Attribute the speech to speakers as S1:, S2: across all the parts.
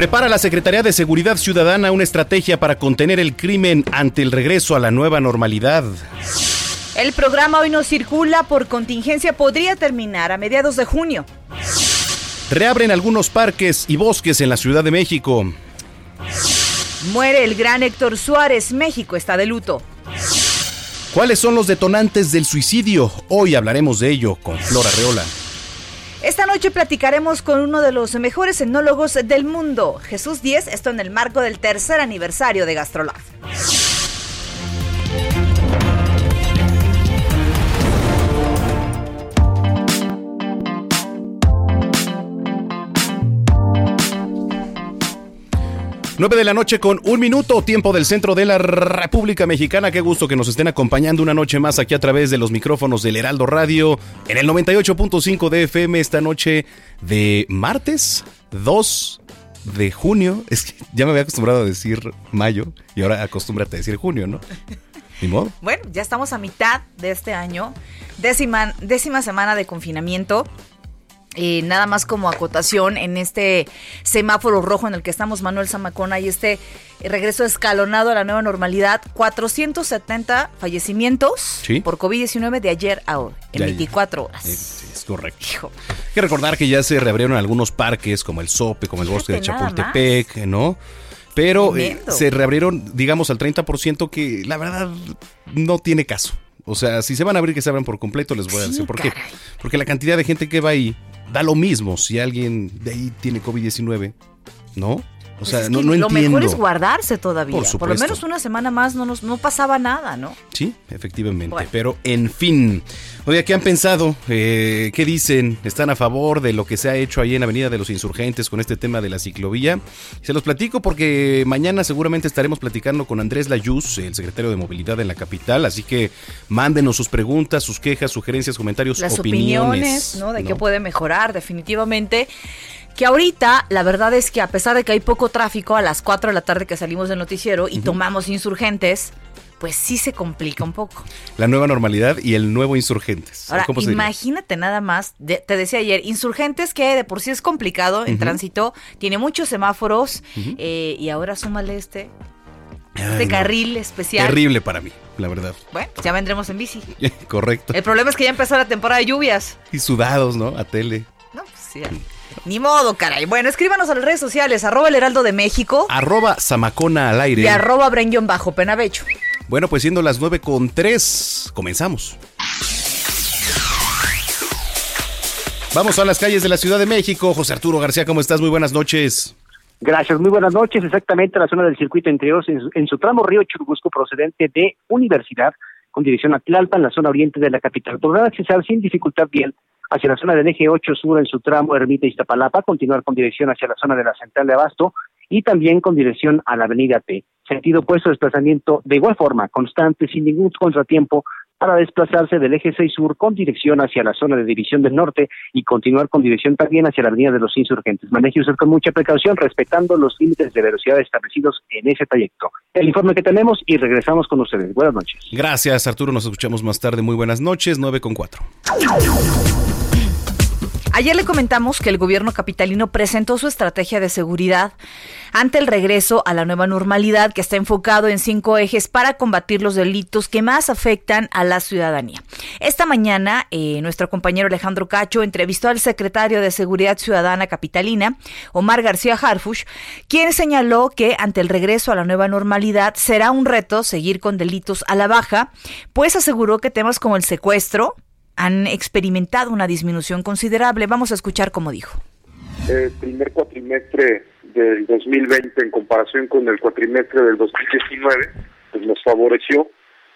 S1: Prepara la Secretaría de Seguridad Ciudadana una estrategia para contener el crimen ante el regreso a la nueva normalidad.
S2: El programa hoy no circula por contingencia podría terminar a mediados de junio.
S1: Reabren algunos parques y bosques en la Ciudad de México.
S2: Muere el gran Héctor Suárez, México está de luto.
S1: ¿Cuáles son los detonantes del suicidio? Hoy hablaremos de ello con Flora Reola.
S2: Esta noche platicaremos con uno de los mejores etnólogos del mundo, Jesús Díez, esto en el marco del tercer aniversario de Gastrolab.
S1: 9 de la noche con un minuto, tiempo del centro de la República Mexicana. Qué gusto que nos estén acompañando una noche más aquí a través de los micrófonos del Heraldo Radio en el 98.5 de FM esta noche de martes 2 de junio. Es que ya me había acostumbrado a decir mayo y ahora acostúmbrate a decir junio, ¿no? Ni modo.
S2: Bueno, ya estamos a mitad de este año, décima, décima semana de confinamiento. Eh, nada más como acotación en este semáforo rojo en el que estamos Manuel Zamacona y este regreso escalonado a la nueva normalidad, 470 fallecimientos por COVID-19 de ayer a hoy, en 24 horas.
S1: es correcto. Hay que recordar que ya se reabrieron algunos parques como el Sope, como el Bosque de Chapultepec, ¿no? Pero eh, se reabrieron, digamos, al 30% que la verdad no tiene caso. O sea, si se van a abrir, que se abran por completo, les voy a decir por qué. Porque la cantidad de gente que va ahí da lo mismo si alguien de ahí tiene COVID-19, ¿no? O sea, pues no, no,
S2: entiendo. Lo mejor es guardarse todavía. Por, Por, lo menos una semana más no, nos, no pasaba nada, ¿no?
S1: Sí, efectivamente. Pero, en fin. Oye, ¿qué han pensado? Eh, ¿Qué dicen? ¿Están a favor de lo que se ha hecho ahí en Avenida de los Insurgentes con este tema de la ciclovía? Se los platico porque mañana seguramente estaremos platicando con Andrés Layuz, el secretario de Movilidad en la capital. Así que mándenos sus preguntas, sus quejas, sugerencias, comentarios,
S2: Las opiniones. ¿no? De qué puede mejorar, definitivamente que ahorita la verdad es que a pesar de que hay poco tráfico a las 4 de la tarde que salimos del noticiero y tomamos insurgentes, pues sí se complica un poco.
S1: La nueva normalidad y el nuevo insurgentes.
S2: Ahora, imagínate nada más, te decía ayer, insurgentes que de por sí es complicado en tránsito, tiene muchos semáforos eh, y ahora súmale este. este carril especial.
S1: Terrible para mí, la verdad.
S2: Bueno, ya vendremos en bici.
S1: Correcto.
S2: El problema es que ya empezó la temporada de lluvias.
S1: Y sudados, ¿no? A tele.
S2: No, pues sí. Ni modo, caray. Bueno, escríbanos a las redes sociales, arroba el heraldo de México.
S1: Arroba Zamacona al aire.
S2: Y arroba Brenguión bajo Penavecho.
S1: Bueno, pues siendo las 9 con 3, comenzamos. Vamos a las calles de la Ciudad de México. José Arturo García, ¿cómo estás? Muy buenas noches.
S3: Gracias, muy buenas noches. Exactamente la zona del circuito interior en su, en su tramo Río Churubusco procedente de Universidad con dirección a Tlalpa en la zona oriente de la capital. Podrán accesar sin dificultad bien hacia la zona del eje 8 sur en su tramo Ermita Iztapalapa, continuar con dirección hacia la zona de la central de Abasto y también con dirección a la avenida T. Sentido puesto de desplazamiento de igual forma, constante, sin ningún contratiempo, para desplazarse del eje 6 sur con dirección hacia la zona de División del Norte y continuar con dirección también hacia la Avenida de los Insurgentes. Maneje usted con mucha precaución, respetando los límites de velocidad establecidos en ese trayecto. El informe que tenemos y regresamos con ustedes. Buenas noches.
S1: Gracias, Arturo. Nos escuchamos más tarde. Muy buenas noches, 9 con 4.
S2: Ayer le comentamos que el gobierno capitalino presentó su estrategia de seguridad ante el regreso a la nueva normalidad que está enfocado en cinco ejes para combatir los delitos que más afectan a la ciudadanía. Esta mañana, eh, nuestro compañero Alejandro Cacho entrevistó al secretario de Seguridad Ciudadana Capitalina, Omar García Harfush, quien señaló que ante el regreso a la nueva normalidad será un reto seguir con delitos a la baja, pues aseguró que temas como el secuestro, han experimentado una disminución considerable. Vamos a escuchar cómo dijo.
S4: El primer cuatrimestre del 2020 en comparación con el cuatrimestre del 2019, pues nos favoreció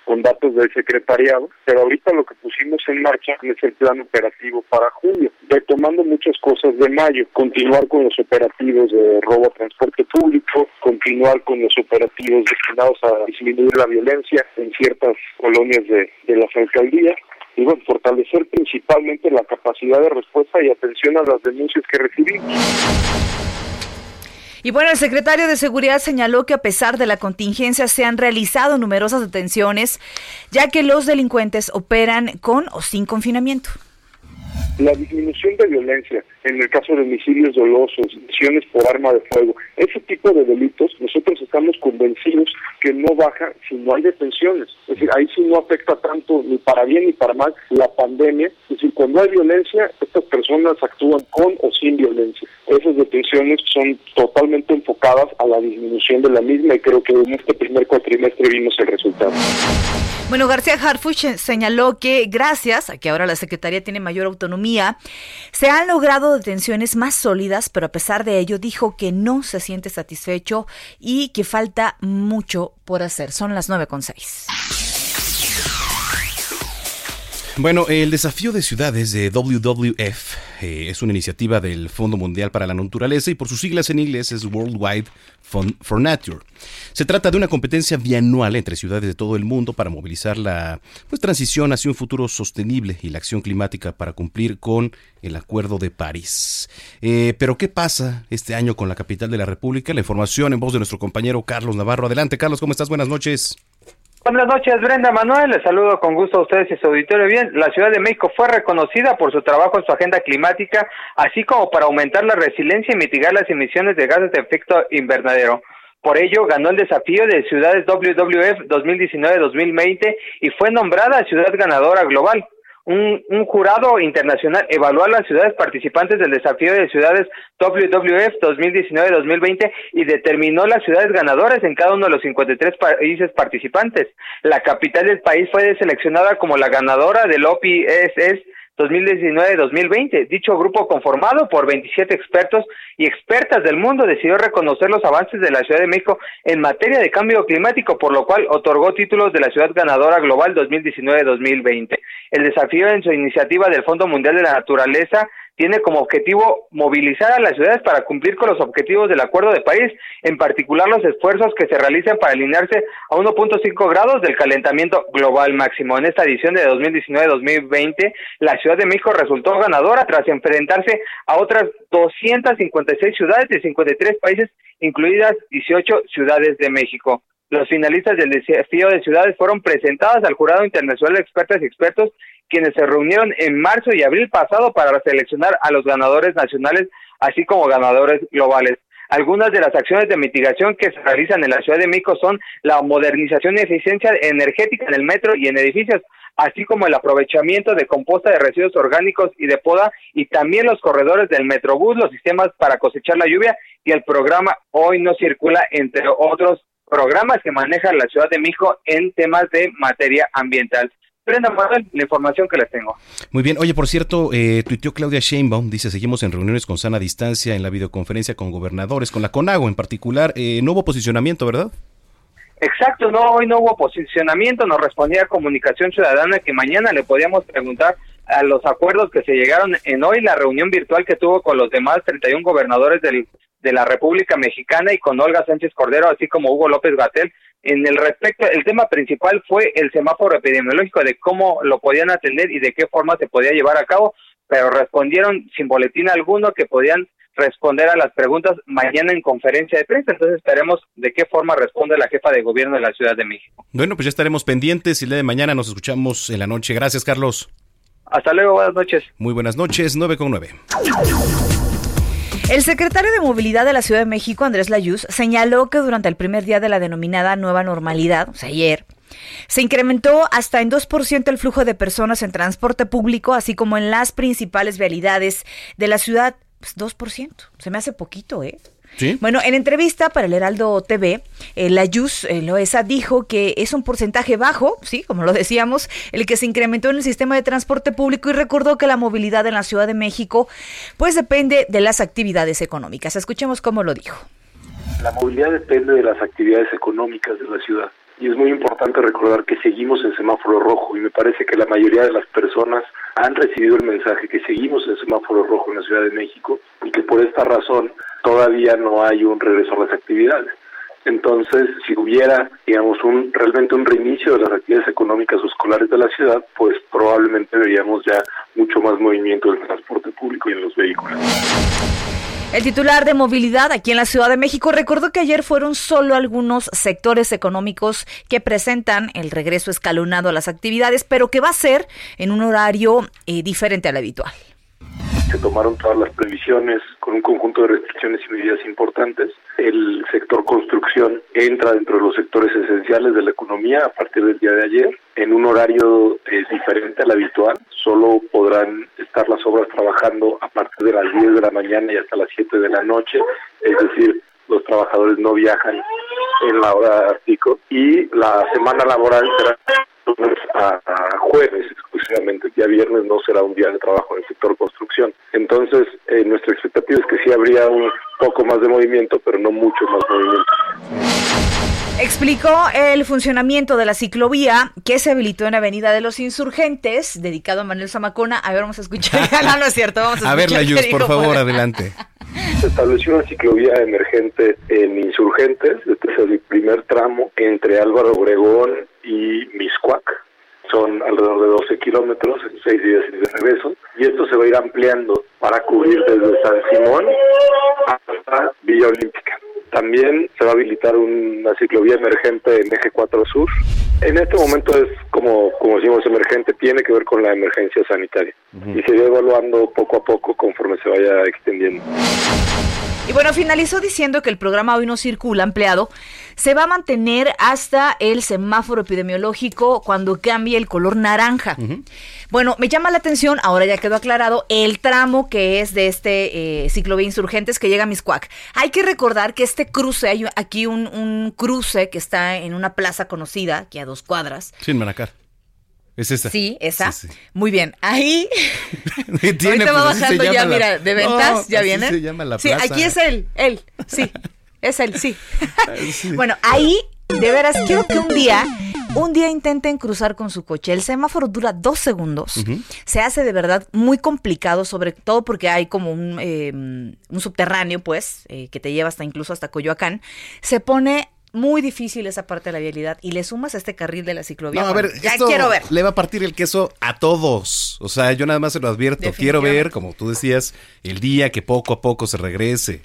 S4: con datos del secretariado, pero ahorita lo que pusimos en marcha es el plan operativo para junio, retomando muchas cosas de mayo, continuar con los operativos de robo a transporte público, continuar con los operativos destinados a disminuir la violencia en ciertas colonias de, de las alcaldías, y bueno, fortalecer principalmente la capacidad de respuesta y atención a las denuncias que recibimos.
S2: Y bueno, el secretario de Seguridad señaló que a pesar de la contingencia se han realizado numerosas detenciones, ya que los delincuentes operan con o sin confinamiento.
S4: La disminución de violencia, en el caso de homicidios dolosos, lesiones por arma de fuego, ese tipo de delitos, nosotros estamos convencidos que no baja si no hay detenciones. Es decir, ahí sí no afecta tanto ni para bien ni para mal la pandemia. Es decir, cuando hay violencia, estas personas actúan con o sin violencia. Esas detenciones son totalmente enfocadas a la disminución de la misma y creo que en este primer cuatrimestre vimos el resultado.
S2: Bueno, García Harfuch señaló que gracias a que ahora la Secretaría tiene mayor autonomía, se han logrado detenciones más sólidas, pero a pesar de ello dijo que no se siente satisfecho y que falta mucho por hacer. Son las nueve con seis.
S1: Bueno, el desafío de ciudades de WWF eh, es una iniciativa del Fondo Mundial para la Naturaleza y por sus siglas en inglés es Worldwide Fund for Nature. Se trata de una competencia bianual entre ciudades de todo el mundo para movilizar la pues, transición hacia un futuro sostenible y la acción climática para cumplir con el Acuerdo de París. Eh, pero ¿qué pasa este año con la capital de la República? La información en voz de nuestro compañero Carlos Navarro. Adelante, Carlos, ¿cómo estás? Buenas noches.
S5: Buenas noches, Brenda Manuel. Les saludo con gusto a ustedes y su auditorio. Bien, la Ciudad de México fue reconocida por su trabajo en su agenda climática, así como para aumentar la resiliencia y mitigar las emisiones de gases de efecto invernadero. Por ello, ganó el desafío de ciudades WWF 2019-2020 y fue nombrada ciudad ganadora global un, un, jurado internacional evaluó a las ciudades participantes del desafío de ciudades WWF 2019-2020 y determinó las ciudades ganadoras en cada uno de los 53 países participantes. La capital del país fue seleccionada como la ganadora del OPSS 2019-2020. Dicho grupo conformado por 27 expertos y expertas del mundo decidió reconocer los avances de la Ciudad de México en materia de cambio climático, por lo cual otorgó títulos de la Ciudad Ganadora Global 2019-2020. El desafío en su iniciativa del Fondo Mundial de la Naturaleza tiene como objetivo movilizar a las ciudades para cumplir con los objetivos del Acuerdo de París, en particular los esfuerzos que se realizan para alinearse a 1.5 grados del calentamiento global máximo. En esta edición de 2019-2020, la Ciudad de México resultó ganadora tras enfrentarse a otras 256 ciudades de 53 países, incluidas 18 ciudades de México. Los finalistas del desafío de ciudades fueron presentadas al Jurado Internacional de Expertas y Expertos quienes se reunieron en marzo y abril pasado para seleccionar a los ganadores nacionales, así como ganadores globales. Algunas de las acciones de mitigación que se realizan en la Ciudad de México son la modernización y eficiencia energética en el metro y en edificios, así como el aprovechamiento de composta de residuos orgánicos y de poda, y también los corredores del Metrobús, los sistemas para cosechar la lluvia y el programa Hoy no circula, entre otros programas que maneja la Ciudad de México en temas de materia ambiental. Brenda Manuel, la información que les tengo.
S1: Muy bien. Oye, por cierto, eh, tuiteó Claudia Sheinbaum, dice, seguimos en reuniones con sana distancia en la videoconferencia con gobernadores, con la CONAGO en particular. Eh, no hubo posicionamiento, ¿verdad?
S5: Exacto, no, hoy no hubo posicionamiento, nos respondía Comunicación Ciudadana que mañana le podíamos preguntar a los acuerdos que se llegaron en hoy la reunión virtual que tuvo con los demás 31 gobernadores del, de la República Mexicana y con Olga Sánchez Cordero, así como Hugo López Gatel, en el respecto, el tema principal fue el semáforo epidemiológico de cómo lo podían atender y de qué forma se podía llevar a cabo, pero respondieron sin boletín alguno que podían responder a las preguntas mañana en conferencia de prensa. Entonces esperemos de qué forma responde la jefa de gobierno de la Ciudad de México.
S1: Bueno, pues ya estaremos pendientes y el día de mañana nos escuchamos en la noche. Gracias, Carlos.
S5: Hasta luego, buenas noches.
S1: Muy buenas noches, 9 con 9.
S2: El secretario de Movilidad de la Ciudad de México, Andrés Layuz, señaló que durante el primer día de la denominada nueva normalidad, o sea, ayer, se incrementó hasta en 2% el flujo de personas en transporte público, así como en las principales vialidades de la ciudad. Pues 2%. Se me hace poquito, ¿eh? Bueno, en entrevista para el Heraldo TV, eh, la Yus eh, Loesa dijo que es un porcentaje bajo, sí, como lo decíamos, el que se incrementó en el sistema de transporte público y recordó que la movilidad en la Ciudad de México pues depende de las actividades económicas. Escuchemos cómo lo dijo.
S6: La movilidad depende de las actividades económicas de la ciudad y es muy importante recordar que seguimos en semáforo rojo y me parece que la mayoría de las personas han recibido el mensaje que seguimos en semáforo rojo en la Ciudad de México y que por esta razón todavía no hay un regreso a las actividades. Entonces, si hubiera, digamos, un realmente un reinicio de las actividades económicas o escolares de la ciudad, pues probablemente veríamos ya mucho más movimiento del transporte público y en los vehículos.
S2: El titular de movilidad aquí en la Ciudad de México recordó que ayer fueron solo algunos sectores económicos que presentan el regreso escalonado a las actividades, pero que va a ser en un horario eh, diferente al habitual
S6: tomaron todas las previsiones con un conjunto de restricciones y medidas importantes. El sector construcción entra dentro de los sectores esenciales de la economía a partir del día de ayer en un horario eh, diferente al habitual. Solo podrán estar las obras trabajando a partir de las 10 de la mañana y hasta las 7 de la noche, es decir, los trabajadores no viajan en la hora pico y la semana laboral será a, jueves exclusivamente. Día viernes no será un día de trabajo en el sector construcción. Entonces, eh, nuestra expectativa es que sí habría un poco más de movimiento, pero no mucho más movimiento.
S2: Explicó el funcionamiento de la ciclovía que se habilitó en Avenida de los Insurgentes, dedicado a Manuel Zamacona. A ver, vamos a escuchar. no, no es cierto. Vamos a,
S1: a ver, Layuz, por favor, adelante.
S6: Se estableció una ciclovía emergente en Insurgentes, este es el primer tramo entre Álvaro Obregón y Miscuac. Son alrededor de 12 kilómetros en 6 días de regreso. Y esto se va a ir ampliando para cubrir desde San Simón hasta Villa Olímpica. También se va a habilitar una ciclovía emergente en Eje 4 Sur. En este momento es como, como decimos, emergente, tiene que ver con la emergencia sanitaria. Y se va evaluando poco a poco conforme se vaya extendiendo.
S2: Y bueno, finalizó diciendo que el programa Hoy no circula empleado se va a mantener hasta el semáforo epidemiológico cuando cambie el color naranja. Bueno, me llama la atención, ahora ya quedó aclarado, el tramo que es de este eh, ciclo de insurgentes que llega a Miscuac. Hay que recordar que este cruce, hay aquí un, cruce que está en una plaza conocida, aquí a dos cuadras.
S1: Sin Manacar. Es esa.
S2: Sí, esa. Muy bien. Ahí. Tiene, Ahorita va pues, bajando ya, mira, de ventas, ya viene. Sí, aquí es él, él. Sí. Es él, sí. bueno, ahí, de veras, quiero que un día un día intenten cruzar con su coche. El semáforo dura dos segundos. Se hace de verdad muy complicado, sobre todo porque hay como un, em, un subterráneo, pues, eh, que te lleva hasta incluso hasta Coyoacán. Se pone muy difícil esa parte de la vialidad y le sumas a este carril de la ciclovía.
S1: No, a ver, ya quiero ver. Le va a partir el queso a todos. O sea, yo nada más se lo advierto. Quiero ver, como tú decías, el día que poco a poco se regrese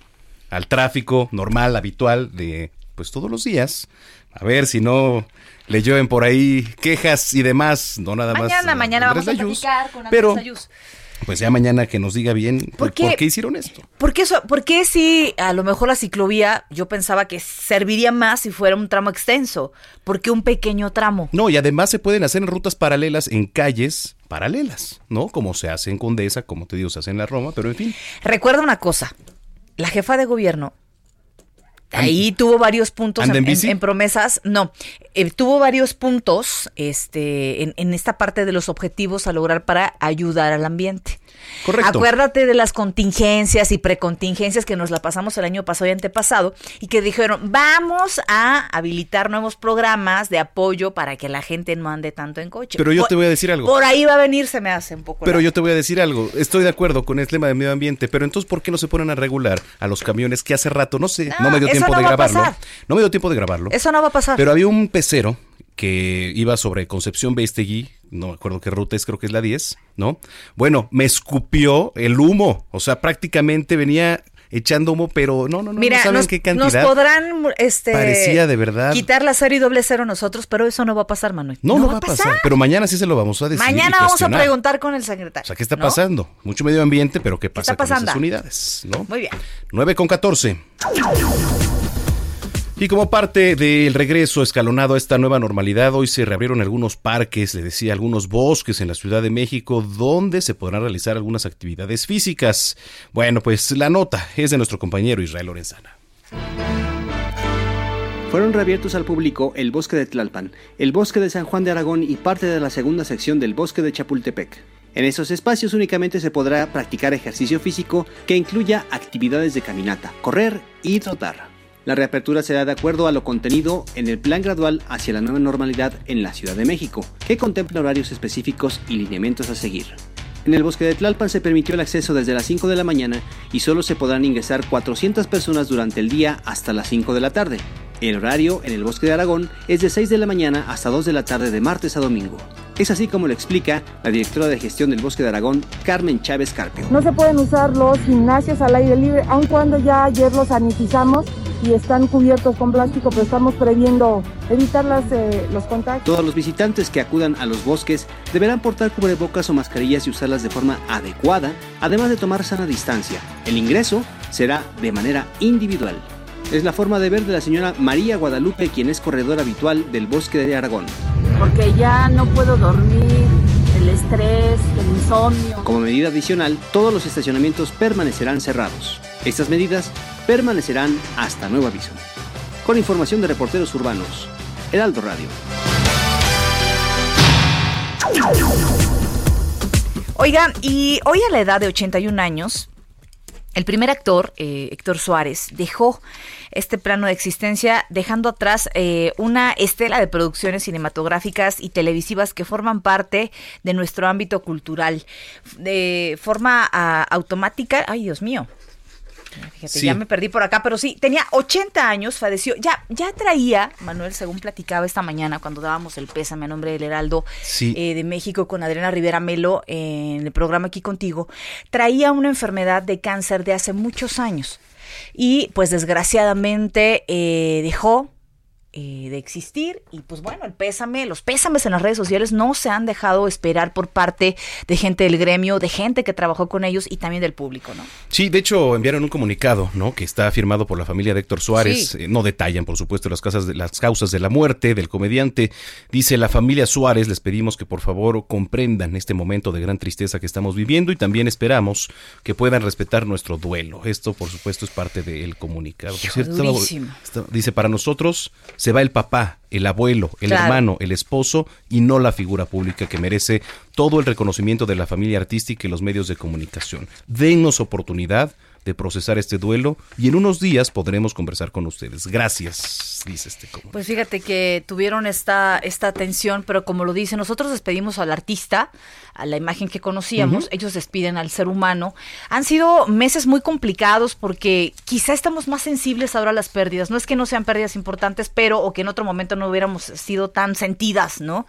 S1: al tráfico normal, habitual de pues todos los días. A ver si no le llueven por ahí quejas y demás, no nada
S2: más. Mañana, mañana vamos a platicar con
S1: Pero, pues ya mañana que nos diga bien ¿Por qué, hicieron esto.
S2: ¿Por qué, eso, ¿Por qué si a lo mejor la ciclovía yo pensaba que serviría más si fuera un tramo extenso? ¿Por qué un pequeño tramo?
S1: No, y además se pueden hacer en rutas paralelas en calles paralelas, ¿no? Como se hace en Condesa, como te digo, se hace en la Roma, pero en fin.
S2: Recuerda una cosa, la jefa de gobierno Ahí tuvo varios puntos en, promesas. No, eh, tuvo varios puntos este, en, en, esta parte de los objetivos a lograr para ayudar al ambiente.
S1: Correcto.
S2: Acuérdate de las contingencias y precontingencias que nos la pasamos el año pasado y antepasado y que dijeron, vamos a habilitar nuevos programas de apoyo para que la gente no ande tanto en coche.
S1: Pero yo te voy a decir algo.
S2: Por ahí va a venir, se me hace un poco.
S1: Pero yo te voy a decir algo. Estoy de acuerdo con el tema del medio ambiente, pero entonces, ¿por qué no se ponen a regular a los camiones que hace rato, no sé, no, me dio tiempo de grabarlo? No me dio tiempo de grabarlo.
S2: Eso no va a pasar.
S1: Pero había un pecero que iba sobre Concepción Beistegui, no me acuerdo qué ruta es, creo que es la 10, ¿no? Bueno, me escupió el humo, o sea, prácticamente venía echando humo, pero no, no, no,
S2: Mira,
S1: no saben
S2: nos,
S1: qué cantidad.
S2: nos podrán este,
S1: Parecía de verdad.
S2: quitar la cero y doble cero nosotros, pero eso no va a pasar, Manuel.
S1: No, no, va a pasar. Pero mañana sí se lo vamos a decir.
S2: Mañana
S1: y
S2: vamos a preguntar con el secretario.
S1: O sea, ¿qué está
S2: ¿no?
S1: pasando? Mucho medio ambiente, pero ¿qué pasa
S2: está
S1: con esas unidades? ¿no?
S2: Muy bien.
S1: 9 con 14. Y como parte del regreso escalonado a esta nueva normalidad, hoy se reabrieron algunos parques, le decía, algunos bosques en la Ciudad de México, donde se podrán realizar algunas actividades físicas. Bueno, pues la nota es de nuestro compañero Israel Lorenzana.
S7: Fueron reabiertos al público el bosque de Tlalpan, el bosque de San Juan de Aragón y parte de la segunda sección del bosque de Chapultepec. En esos espacios únicamente se podrá practicar ejercicio físico que incluya actividades de caminata, correr y trotar. La reapertura será de acuerdo a lo contenido en el plan gradual hacia la nueva normalidad en la Ciudad de México, que contempla horarios específicos y lineamientos a seguir. En el bosque de Tlalpan se permitió el acceso desde las 5 de la mañana y solo se podrán ingresar 400 personas durante el día hasta las 5 de la tarde. El horario en el bosque de Aragón es de 6 de la mañana hasta 2 de la tarde de martes a domingo. Es así como lo explica la directora de gestión del bosque de Aragón, Carmen Chávez Carpio.
S8: No se pueden usar los gimnasios al aire libre, aun cuando ya ayer los sanitizamos y están cubiertos con plástico, pero estamos previendo evitar las, eh, los contagios.
S7: Todos los visitantes que acudan a los bosques deberán portar cubrebocas o mascarillas y usarlas de forma adecuada, además de tomar sana distancia. El ingreso será de manera individual. Es la forma de ver de la señora María Guadalupe, quien es corredora habitual del bosque de Aragón.
S8: Porque ya no puedo dormir, el estrés, el insomnio.
S7: Como medida adicional, todos los estacionamientos permanecerán cerrados. Estas medidas permanecerán hasta nuevo aviso. Con información de reporteros urbanos, Heraldo Radio.
S2: Oigan, y hoy a la edad de 81 años, el primer actor, eh, Héctor Suárez, dejó este plano de existencia, dejando atrás eh, una estela de producciones cinematográficas y televisivas que forman parte de nuestro ámbito cultural. De forma ah, automática, ay Dios mío, Fíjate,
S1: Sí.
S2: ya me perdí por acá, pero sí, tenía 80 años, falleció. Ya, ya traía, Manuel, según platicaba esta mañana cuando dábamos el pésame a nombre del Heraldo
S1: Sí.
S2: eh, de México con Adriana Rivera Melo eh, en el programa aquí contigo, traía una enfermedad de cáncer de hace muchos años. Y pues desgraciadamente eh, dejó eh, de existir y pues bueno, el pésame, los pésames en las redes sociales no se han dejado esperar por parte de gente del gremio, de gente que trabajó con ellos y también del público, ¿no?
S1: Sí, de hecho enviaron un comunicado, ¿no? Que está firmado por la familia de Héctor Suárez.
S2: Sí.
S1: Eh, no detallan, por supuesto, las, casas de, las causas de la muerte del comediante. Dice la familia Suárez, les pedimos que por favor comprendan este momento de gran tristeza que estamos viviendo y también esperamos que puedan respetar nuestro duelo. Esto, por supuesto, es parte del comunicado. Por cierto, está- dice, para nosotros se va el papá, el abuelo, el
S2: Claro.
S1: hermano, el esposo y no la figura pública que merece todo el reconocimiento de la familia artística y los medios de comunicación. Denos oportunidad de procesar este duelo y en unos días podremos conversar con ustedes. Gracias, dice este comunicado.
S2: Pues fíjate que tuvieron esta, esta atención, pero como lo dice, nosotros despedimos al artista, a la imagen que conocíamos, ellos despiden al ser humano. Han sido meses muy complicados porque quizá estamos más sensibles ahora a las pérdidas. No es que no sean pérdidas importantes, pero o que en otro momento no hubiéramos sido tan sentidas, ¿no?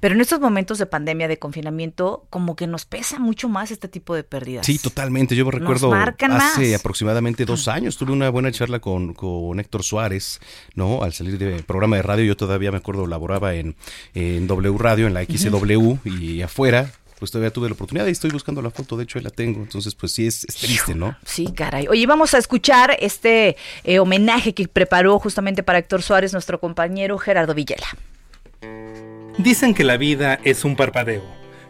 S2: Pero en estos momentos de pandemia, de confinamiento, como que nos pesa mucho más este tipo de pérdidas.
S1: Sí, totalmente. Yo recuerdo
S2: marcan
S1: hace
S2: más.
S1: aproximadamente dos años tuve una buena charla con, con Héctor Suárez, ¿no? Al salir del programa de radio, yo todavía me acuerdo, laboraba en, en W Radio, en la XW y afuera. Pues todavía tuve la oportunidad y estoy buscando la foto, de hecho ahí la tengo. Entonces, pues sí, es, es triste, ¿no?
S2: Sí, caray. Oye, vamos a escuchar este eh, homenaje que preparó justamente para Héctor Suárez nuestro compañero Gerardo Villela.
S9: Dicen que la vida es un parpadeo,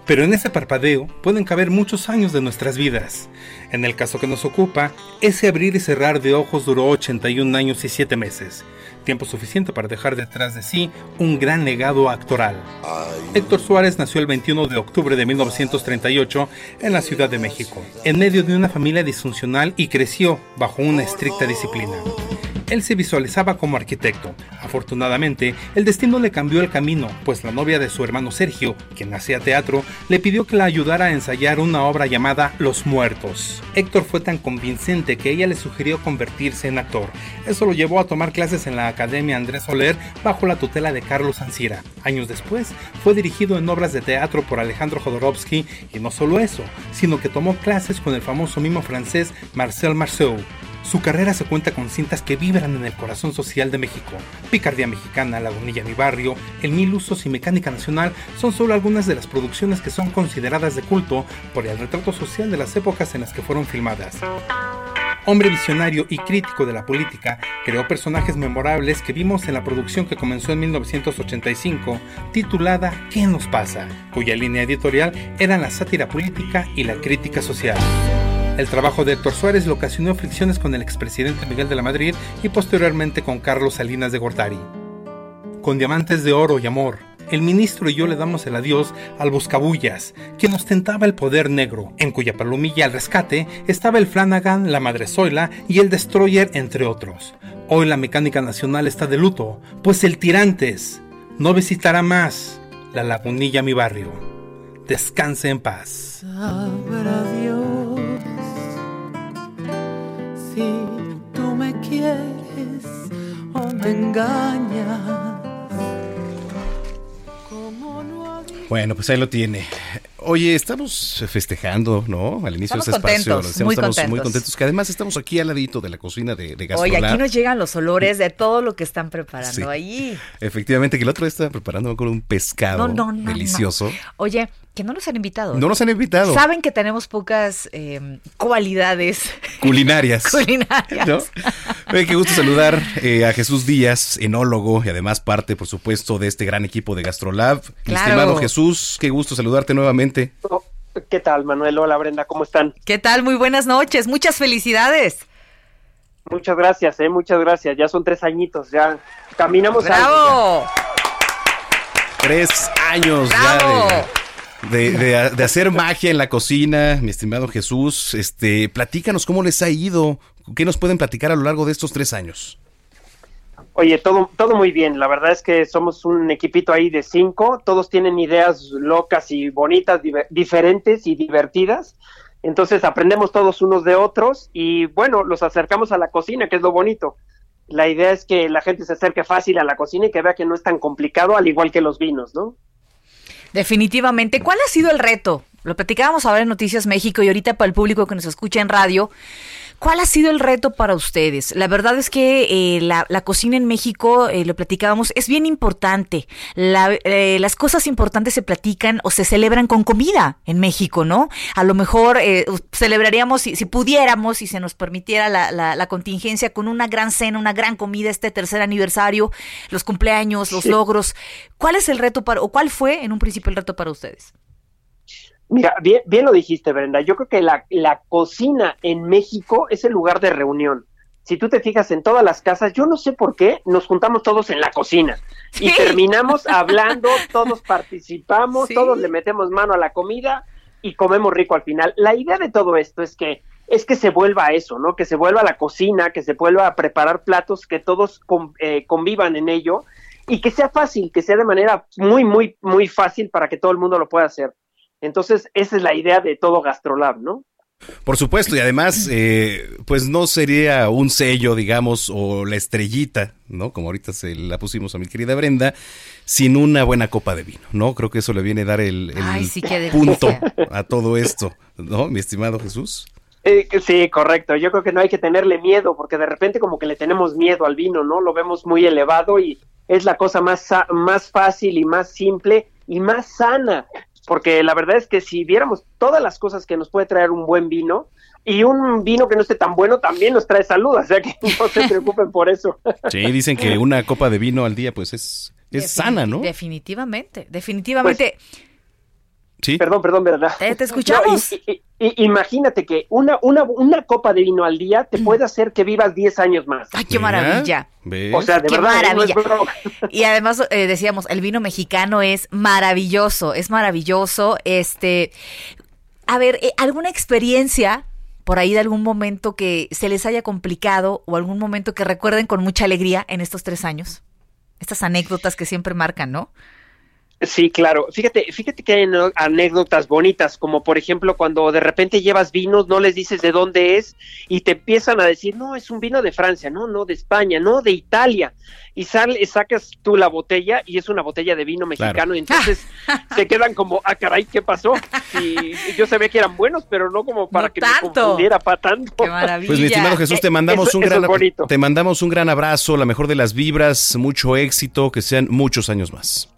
S9: pero en ese parpadeo pueden caber muchos años de nuestras vidas. En el caso que nos ocupa, ese abrir y cerrar de ojos duró 81 años y 7 meses, tiempo suficiente para dejar detrás de sí un gran legado actoral. Héctor Suárez nació el 21 de octubre de 1938 en la Ciudad de México, en medio de una familia disfuncional y creció bajo una estricta disciplina. Él se visualizaba como arquitecto. Afortunadamente, el destino le cambió el camino, pues la novia de su hermano Sergio, quien hacía teatro, le pidió que la ayudara a ensayar una obra llamada Los Muertos. Héctor fue tan convincente que ella le sugirió convertirse en actor. Eso lo llevó a tomar clases en la Academia Andrés Soler bajo la tutela de Carlos Ancira. Años después, fue dirigido en obras de teatro por Alejandro Jodorowsky y no solo eso, sino que tomó clases con el famoso mimo francés Marcel Marceau. Su carrera se cuenta con cintas que vibran en el corazón social de México. Picardía Mexicana, Lagunilla Mi Barrio, El Mil Usos y Mecánica Nacional son solo algunas de las producciones que son consideradas de culto por el retrato social de las épocas en las que fueron filmadas. Hombre visionario y crítico de la política, creó personajes memorables que vimos en la producción que comenzó en 1985, titulada ¿Qué nos pasa?, cuya línea editorial era la sátira política y la crítica social. El trabajo de Héctor Suárez le ocasionó fricciones con el expresidente Miguel de la Madrid y posteriormente con Carlos Salinas de Gortari. Con diamantes de oro y amor, el ministro y yo le damos el adiós al Buscabullas, quien ostentaba el poder negro, en cuya palomilla al rescate estaba el Flanagan, la Madre Zoila y el Destroyer, entre otros. Hoy la mecánica nacional está de luto, pues el Tirantes no visitará más la lagunilla mi barrio. Descanse en paz.
S10: Si tú me quieres o me engañas.
S1: Bueno, pues ahí lo tiene. Oye, estamos festejando, ¿no? Al inicio
S2: estamos de este espacio. muy
S1: estamos
S2: contentos.
S1: muy contentos. Que además estamos aquí al ladito de la cocina de, de
S2: Oye, aquí nos llegan los olores de todo lo que están preparando ahí.
S1: Efectivamente, que el otro día estaba preparando con un pescado delicioso.
S2: Oye, que no nos han invitado.
S1: No nos han invitado.
S2: Saben que tenemos pocas eh, cualidades
S1: culinarias.
S2: culinarias. ¿No?
S1: qué gusto saludar eh, a Jesús Díaz, enólogo y además parte, por supuesto, de este gran equipo de Gastrolab.
S2: Claro.
S1: Estimado Jesús, qué gusto saludarte nuevamente.
S11: Oh, ¿Qué tal, Manuel? Hola, Brenda, ¿cómo están?
S2: ¿Qué tal? Muy buenas noches. Muchas felicidades.
S11: Muchas gracias, eh, muchas gracias. Ya son tres añitos, ya caminamos.
S2: ¡Bravo!
S1: Tres años
S2: ¡Bravo!
S1: ya de, de, de, hacer magia en la cocina, mi estimado Jesús. Este, platícanos cómo les ha ido, qué nos pueden platicar a lo largo de estos tres años.
S11: Oye, todo, todo muy bien. La verdad es que somos un equipito ahí de cinco. Todos tienen ideas locas y bonitas, diferentes y divertidas. Entonces aprendemos todos unos de otros y bueno, los acercamos a la cocina, que es lo bonito. La idea es que la gente se acerque fácil a la cocina y que vea que no es tan complicado, al igual que los vinos, ¿no?
S2: Definitivamente. ¿Cuál ha sido el reto? Lo platicábamos ahora en Noticias México y ahorita para el público que nos escucha en radio. ¿Cuál ha sido el reto para ustedes? La verdad es que eh, la, la, cocina en México, eh, lo platicábamos, es bien importante. La, eh, las cosas importantes se platican o se celebran con comida en México, ¿no? A lo mejor eh, celebraríamos, si, si, pudiéramos, si se nos permitiera la, la, la, contingencia, con una gran cena, una gran comida, este tercer aniversario, los cumpleaños, los sí. logros. ¿Cuál es el reto para, o cuál fue en un principio el reto para ustedes?
S11: Mira, bien, bien lo dijiste, Brenda. Yo creo que la, la cocina en México es el lugar de reunión. Si tú te fijas en todas las casas, yo no sé por qué nos juntamos todos en la cocina sí. y terminamos hablando, todos participamos, sí. todos le metemos mano a la comida y comemos rico al final. La idea de todo esto es que es que se vuelva a eso, ¿no? Que se vuelva a la cocina, que se vuelva a preparar platos, que todos con, eh, convivan en ello y que sea fácil, que sea de manera muy, muy, muy fácil para que todo el mundo lo pueda hacer. Entonces, esa es la idea de todo Gastrolab, ¿no?
S1: Por supuesto, y además, eh, pues no sería un sello, digamos, o la estrellita, ¿no? Como ahorita se la pusimos a mi querida Brenda, sin una buena copa de vino, ¿no? Creo que eso le viene a dar el, el
S2: Ay, sí,
S1: punto a todo esto, ¿no? Mi estimado Jesús.
S11: Eh, sí, correcto. Yo creo que no hay que tenerle miedo, porque de repente como que le tenemos miedo al vino, ¿no? Lo vemos muy elevado y es la cosa más, más fácil y más simple y más sana porque la verdad es que si viéramos todas las cosas que nos puede traer un buen vino, y un vino que no esté tan bueno también nos trae salud, o sea que no se preocupen por eso.
S1: Sí, dicen que una copa de vino al día pues es, es Defin sana, ¿no?
S2: Definitivamente, definitivamente.
S11: Pues, sí. Perdón, perdón, ¿verdad?
S2: Te, te escuchamos.
S11: No, y, y, y, imagínate que una, una, una copa de vino al día te puede hacer que vivas 10 años más.
S2: ¡Ay, qué maravilla!
S1: ¿Ves?
S11: O sea, de
S2: qué
S11: verdad.
S2: maravilla.
S11: No
S2: y además eh, decíamos, el vino mexicano es maravilloso, es maravilloso. Este, a ver, eh, ¿alguna experiencia por ahí de algún momento que se les haya complicado o algún momento que recuerden con mucha alegría en estos tres años? Estas anécdotas que siempre marcan, ¿no?
S11: Sí, claro. Fíjate, fíjate que hay anécdotas bonitas, como por ejemplo cuando de repente llevas vinos, no les dices de dónde es y te empiezan a decir, no, es un vino de Francia, no, no, de España, no, de Italia. Y sale, sacas tú la botella y es una botella de vino mexicano y entonces se quedan como, ah, caray, ¿qué pasó? Y, yo sabía que eran buenos, pero no como para que me confundiera para tanto.
S2: Qué maravilla.
S1: Pues mi estimado Jesús, te mandamos un gran te mandamos un gran abrazo, la mejor de las vibras, mucho éxito, que sean muchos años más.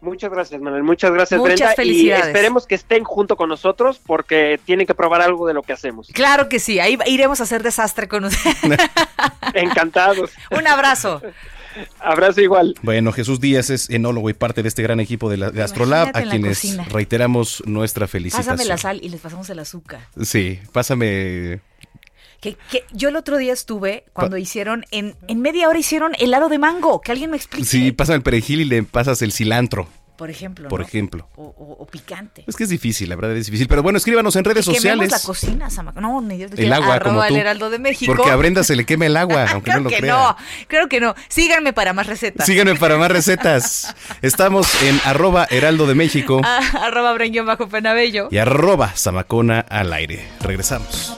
S11: Muchas gracias, Manuel. Muchas gracias,
S2: Muchas
S11: Brenda.
S2: Felicidades.
S11: Y esperemos que estén junto con nosotros porque tienen que probar algo de lo que hacemos.
S2: Claro que sí. Ahí iremos a hacer desastre con ustedes.
S11: Encantados.
S2: Un abrazo.
S11: Abrazo igual.
S1: Bueno, Jesús Díaz es enólogo y parte de este gran equipo de, la, de Astrolab, a quienes reiteramos nuestra felicitación.
S2: Pásame la sal y les pasamos el azúcar.
S1: Sí, pásame
S2: que, que, yo el otro día estuve cuando hicieron, en, en media hora hicieron helado de mango, que alguien me explique.
S1: Sí, pásame el perejil y le pasas el cilantro.
S2: Por ejemplo.
S1: Por
S2: ¿no?
S1: ejemplo.
S2: O, o, o, picante.
S1: Es que es difícil, la verdad es difícil. Pero bueno, escríbanos en redes
S2: que
S1: sociales.
S2: la cocina, Samac. No, ni Dios.
S1: El agua, como tú.
S2: el Heraldo de México.
S1: Porque a Brenda se le quema el agua, aunque
S2: claro
S1: no lo
S2: que
S1: crea.
S2: no, creo que no. Síganme para más recetas.
S1: Síganme para más recetas. Estamos en arroba Heraldo de México.
S2: Ah, arroba Brenguión bajo Penabello.
S1: Y arroba Zamacona al aire. Regresamos.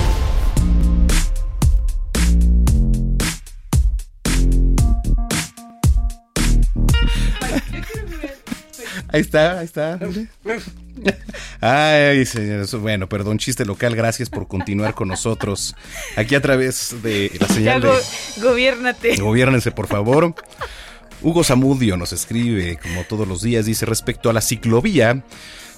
S1: Ahí está, ahí está. Ay, señores. Bueno, perdón, chiste local. Gracias por continuar con nosotros. Aquí a través de la señal
S2: go-
S1: de.
S2: Gobiérnate.
S1: Gobiérnense, por favor. Hugo Zamudio nos escribe, como todos los días, dice respecto a la ciclovía.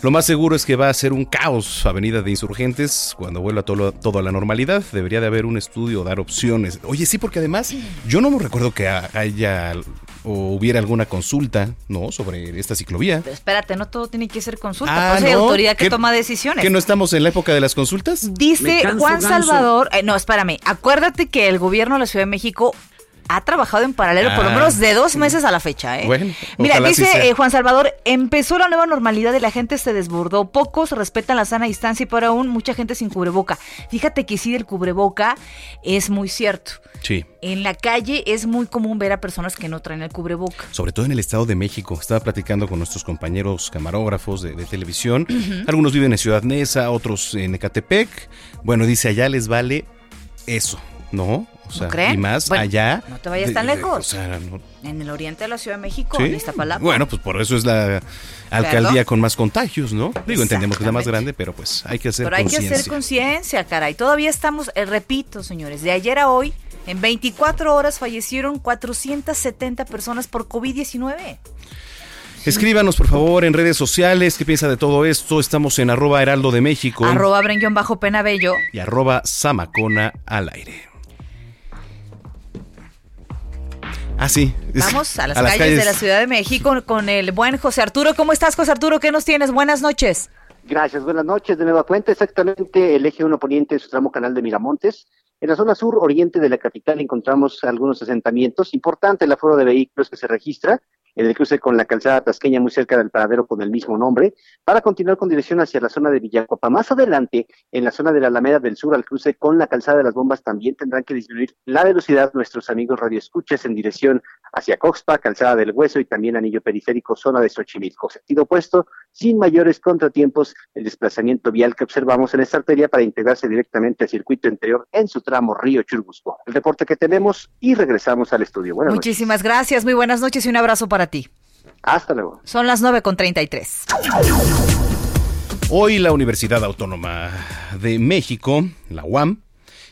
S1: Lo más seguro es que va a ser un caos Avenida de Insurgentes cuando vuelva todo, todo a la normalidad. Debería de haber un estudio, dar opciones. Oye, sí, porque además yo no me recuerdo que ha- haya o hubiera alguna consulta, ¿no? Sobre esta ciclovía.
S2: Pero espérate, no todo tiene que ser consulta.
S1: Ah,
S2: por eso hay
S1: ¿no?
S2: autoridad que
S1: ¿Qué-
S2: toma decisiones.
S1: ¿Que no estamos en la época de las consultas?
S2: Dice
S12: canso,
S2: Juan. Salvador, eh, no, espérame, acuérdate que el gobierno de la Ciudad de México ha trabajado en paralelo por lo
S1: Ah.
S2: menos de dos meses a la fecha, ¿eh?
S1: Bueno,
S2: Mira, dice eh, Juan Salvador, empezó la nueva normalidad y la gente se desbordó. Pocos respetan la sana distancia y por aún mucha gente sin cubreboca. Fíjate que sí, el cubreboca es muy cierto.
S1: Sí.
S2: En la calle es muy común ver a personas que no traen el cubreboca.
S1: Sobre todo en el Estado de México. Estaba platicando con nuestros compañeros camarógrafos de, de televisión. Algunos viven en Ciudad Neza, otros en Ecatepec. Bueno, dice, allá les vale eso, ¿no? O sea, y más
S2: Bueno,
S1: allá.
S2: no te vayas
S1: de-
S2: tan
S1: de-
S2: lejos.
S1: o sea, no-
S2: En el oriente de la Ciudad de México,
S1: ¿sí?
S2: en Iztapalapa.
S1: Bueno, pues por eso es la alcaldía
S2: Claro.
S1: con más contagios, ¿no? Digo, entendemos que es la más grande, pero pues hay que hacer
S2: Pero hay que hacer
S1: conciencia.
S2: conciencia, caray. Todavía estamos, eh, repito, señores, de ayer a hoy, en 24 horas fallecieron 470 personas por COVID-19.
S1: Escríbanos, por favor, en redes sociales qué piensa de todo esto. Estamos en arroba heraldo de México
S2: Arroba bajo Penabello.
S1: y arroba zamacona al aire. Ah, sí. es-
S2: Vamos a las, calles, de la Ciudad de México con el buen José Arturo. ¿Cómo estás, José Arturo? ¿Qué nos tienes? Buenas noches.
S3: Gracias, buenas noches. De nueva cuenta, exactamente el eje 1 poniente de su tramo canal de Miramontes. En la zona sur oriente de la capital encontramos algunos asentamientos. Importante el aforo de vehículos que se registra en el cruce con la calzada tasqueña muy cerca del paradero con el mismo nombre, para continuar con dirección hacia la zona de Villacuapa. Más adelante, en la zona de la Alameda del Sur, al cruce con la calzada de las bombas, también tendrán que disminuir la velocidad nuestros amigos radioescuchas en dirección hacia Coxpa, calzada del Hueso y también anillo periférico, zona de Xochimilco. Sentido opuesto, sin mayores contratiempos, el desplazamiento vial que observamos en esta arteria para integrarse directamente al circuito interior en su tramo Río Churubusco. El reporte que tenemos y regresamos al estudio. Buenas.
S2: Muchísimas gracias, muy buenas noches y un abrazo para ti.
S3: Hasta luego.
S2: Son las 9 con 33.
S1: Hoy la Universidad Autónoma de México, la UAM,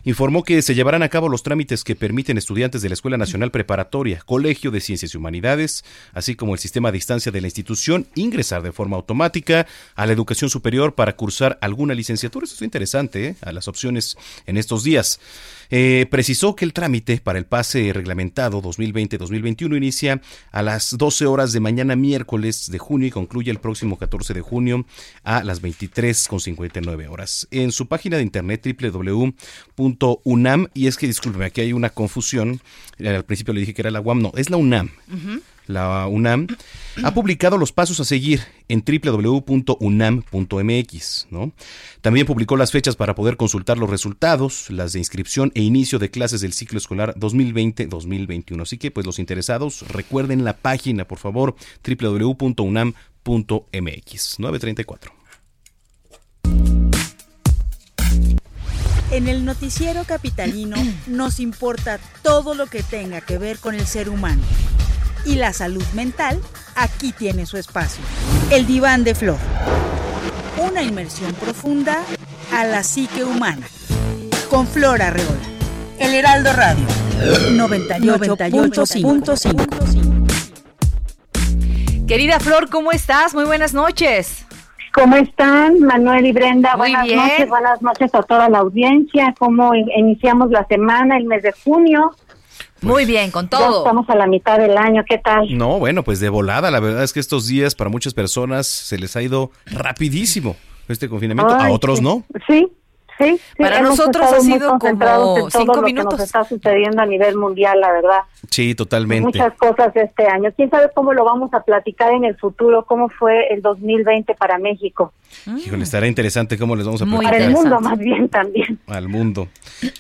S1: informó que se llevarán a cabo los trámites que permiten estudiantes de la Escuela Nacional Preparatoria, Colegio de Ciencias y Humanidades, así como el sistema a distancia de la institución, ingresar de forma automática a la educación superior para cursar alguna licenciatura. Eso es interesante, ¿eh? a las opciones en estos días. Eh, precisó que el trámite para el pase reglamentado 2020-2021 inicia a las 12 horas de mañana miércoles de junio y concluye el próximo 14 de junio a las 23.59 horas. En su página de internet www.unam, y es que discúlpeme, aquí hay una confusión, al principio le dije que era la UAM, no, es la UNAM la UNAM, ha publicado los pasos a seguir en www.unam.mx. ¿no? También publicó las fechas para poder consultar los resultados, las de inscripción e inicio de clases del ciclo escolar 2020-2021. Así que, pues los interesados, recuerden la página, por favor, www.unam.mx. 934.
S12: En el noticiero capitalino nos importa todo lo que tenga que ver con el ser humano y la salud mental aquí tiene su espacio. El diván de Flor. Una inmersión profunda a la psique humana. Con Flor Arreola. El Heraldo Radio. 98.5.
S2: Querida Flor, ¿cómo estás? Muy buenas noches.
S13: ¿Cómo están, Manuel y Brenda? buenas noches, buenas noches a toda la audiencia. ¿Cómo iniciamos la semana, el mes de junio?
S2: Muy bien, con todo.
S13: estamos a la mitad del año, ¿qué tal?
S1: No, bueno, pues de volada. La verdad es que estos días para muchas personas se les ha ido rapidísimo este confinamiento. a otros no.
S13: Sí, sí.
S2: para nosotros ha sido como cinco minutos.
S13: Que nos está sucediendo a nivel mundial, la verdad.
S1: Sí, totalmente.
S13: Muchas cosas este año. ¿Quién sabe cómo lo vamos a platicar en el futuro? ¿Cómo fue el 2020 para México?
S1: Híjole, estará interesante cómo les vamos a platicar.
S13: Para el mundo más bien también.
S1: Al mundo.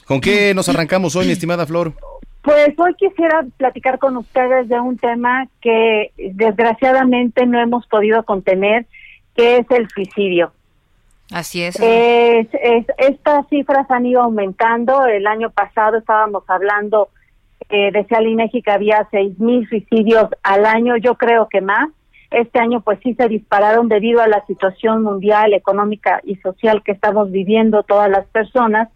S1: ¿Con qué nos arrancamos hoy, mi estimada Flor?
S13: Pues hoy quisiera platicar con ustedes de un tema que desgraciadamente no hemos podido contener, que es el suicidio.
S2: Así es.
S13: estas cifras han ido aumentando. El año pasado estábamos hablando, eh, decía el INEGI que había seis mil suicidios al año, yo creo que más. Este año pues sí se dispararon debido a la situación mundial, económica y social que estamos viviendo todas las personas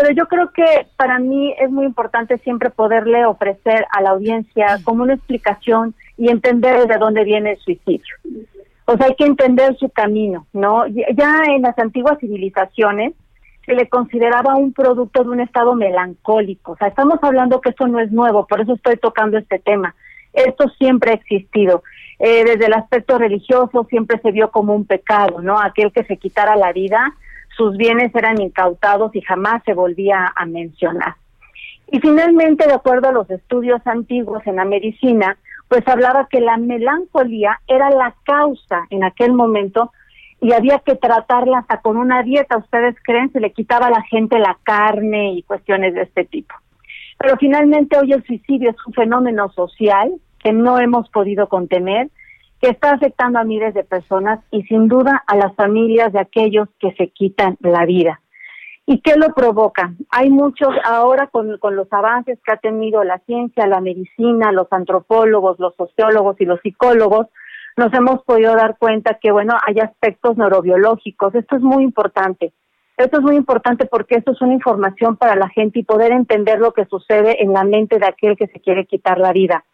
S13: pero yo creo que para mí es muy importante siempre poderle ofrecer a la audiencia como una explicación y entender de dónde viene el suicidio. O sea, hay que entender su camino, ¿no? Ya en las antiguas civilizaciones se le consideraba un producto de un estado melancólico. O sea, estamos hablando que esto no es nuevo, por eso estoy tocando este tema. Esto siempre ha existido. Eh, desde el aspecto religioso siempre se vio como un pecado, ¿no? Aquel que se quitara la vida sus bienes eran incautados y jamás se volvía a mencionar. Y finalmente, de acuerdo a los estudios antiguos en la medicina, pues hablaba que la melancolía era la causa en aquel momento y había que tratarla hasta con una dieta. ¿Ustedes creen? Se le quitaba a la gente la carne y cuestiones de este tipo. Pero finalmente hoy el suicidio es un fenómeno social que no hemos podido contener que está afectando a miles de personas y sin duda a las familias de aquellos que se quitan la vida. ¿Y qué lo provoca? Hay muchos, ahora con, con, los avances que ha tenido la ciencia, la medicina, los antropólogos, los sociólogos y los psicólogos, nos hemos podido dar cuenta que, bueno, hay aspectos neurobiológicos. Esto es muy importante. Esto es muy importante porque esto es una información para la gente y poder entender lo que sucede en la mente de aquel que se quiere quitar la vida.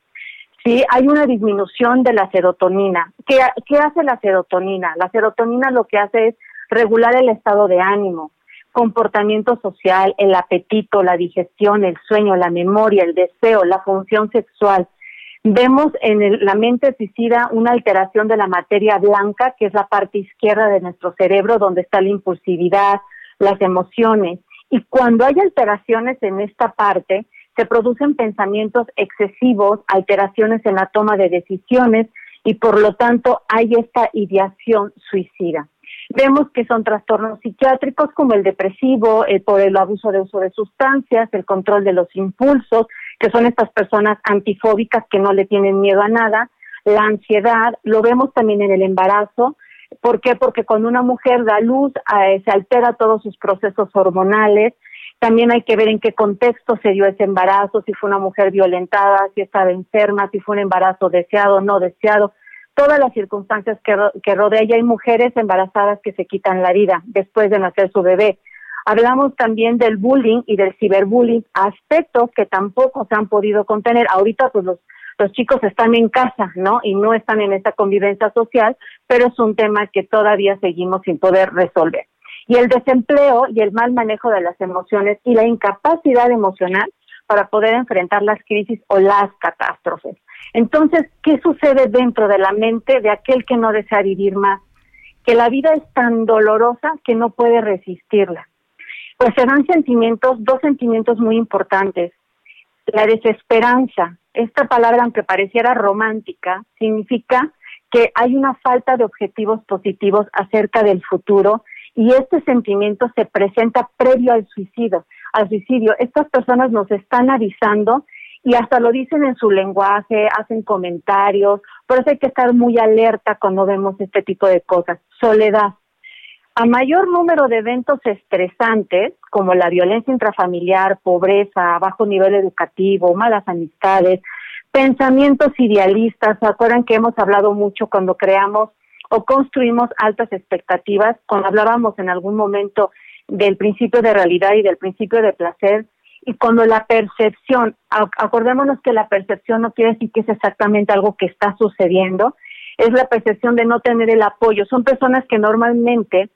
S13: Sí, hay una disminución de la serotonina. ¿Qué, ¿Qué hace la serotonina? La serotonina lo que hace es regular el estado de ánimo, comportamiento social, el apetito, la digestión, el sueño, la memoria, el deseo, la función sexual. Vemos en la mente suicida una alteración de la materia blanca, que es la parte izquierda de nuestro cerebro, donde está la impulsividad, las emociones. Y cuando hay alteraciones en esta parte, se producen pensamientos excesivos, alteraciones en la toma de decisiones y por lo tanto hay esta ideación suicida. Vemos que son trastornos psiquiátricos como el depresivo, el por el abuso de uso de sustancias, el control de los impulsos, que son estas personas antifóbicas que no le tienen miedo a nada, la ansiedad, lo vemos también en el embarazo. ¿Por qué? Porque cuando una mujer da luz eh, se altera todos sus procesos hormonales, también hay que ver en qué contexto se dio ese embarazo, si fue una mujer violentada, si estaba enferma, si fue un embarazo deseado o no deseado, todas las circunstancias que, que rodea. Y hay mujeres embarazadas que se quitan la vida después de nacer su bebé. Hablamos también del bullying y del ciberbullying, aspectos que tampoco se han podido contener. Ahorita pues los, los chicos están en casa, ¿no? Y no están en esta convivencia social, pero es un tema que todavía seguimos sin poder resolver. Y el desempleo y el mal manejo de las emociones y la incapacidad emocional para poder enfrentar las crisis o las catástrofes. Entonces, ¿qué sucede dentro de la mente de aquel que no desea vivir más? Que la vida es tan dolorosa que no puede resistirla. Pues se dan sentimientos, dos sentimientos muy importantes. La desesperanza, esta palabra aunque pareciera romántica, significa que hay una falta de objetivos positivos acerca del futuro y este sentimiento se presenta previo al suicidio. Al suicidio, estas personas nos están avisando y hasta lo dicen en su lenguaje, hacen comentarios, por eso hay que estar muy alerta cuando vemos este tipo de cosas. Soledad. A mayor número de eventos estresantes, como la violencia intrafamiliar, pobreza, bajo nivel educativo, malas amistades, pensamientos idealistas, ¿se acuerdan que hemos hablado mucho cuando creamos o construimos altas expectativas, cuando hablábamos en algún momento del principio de realidad y del principio de placer, y cuando la percepción, acordémonos que la percepción no quiere decir que es exactamente algo que está sucediendo, es la percepción de no tener el apoyo. Son personas que normalmente,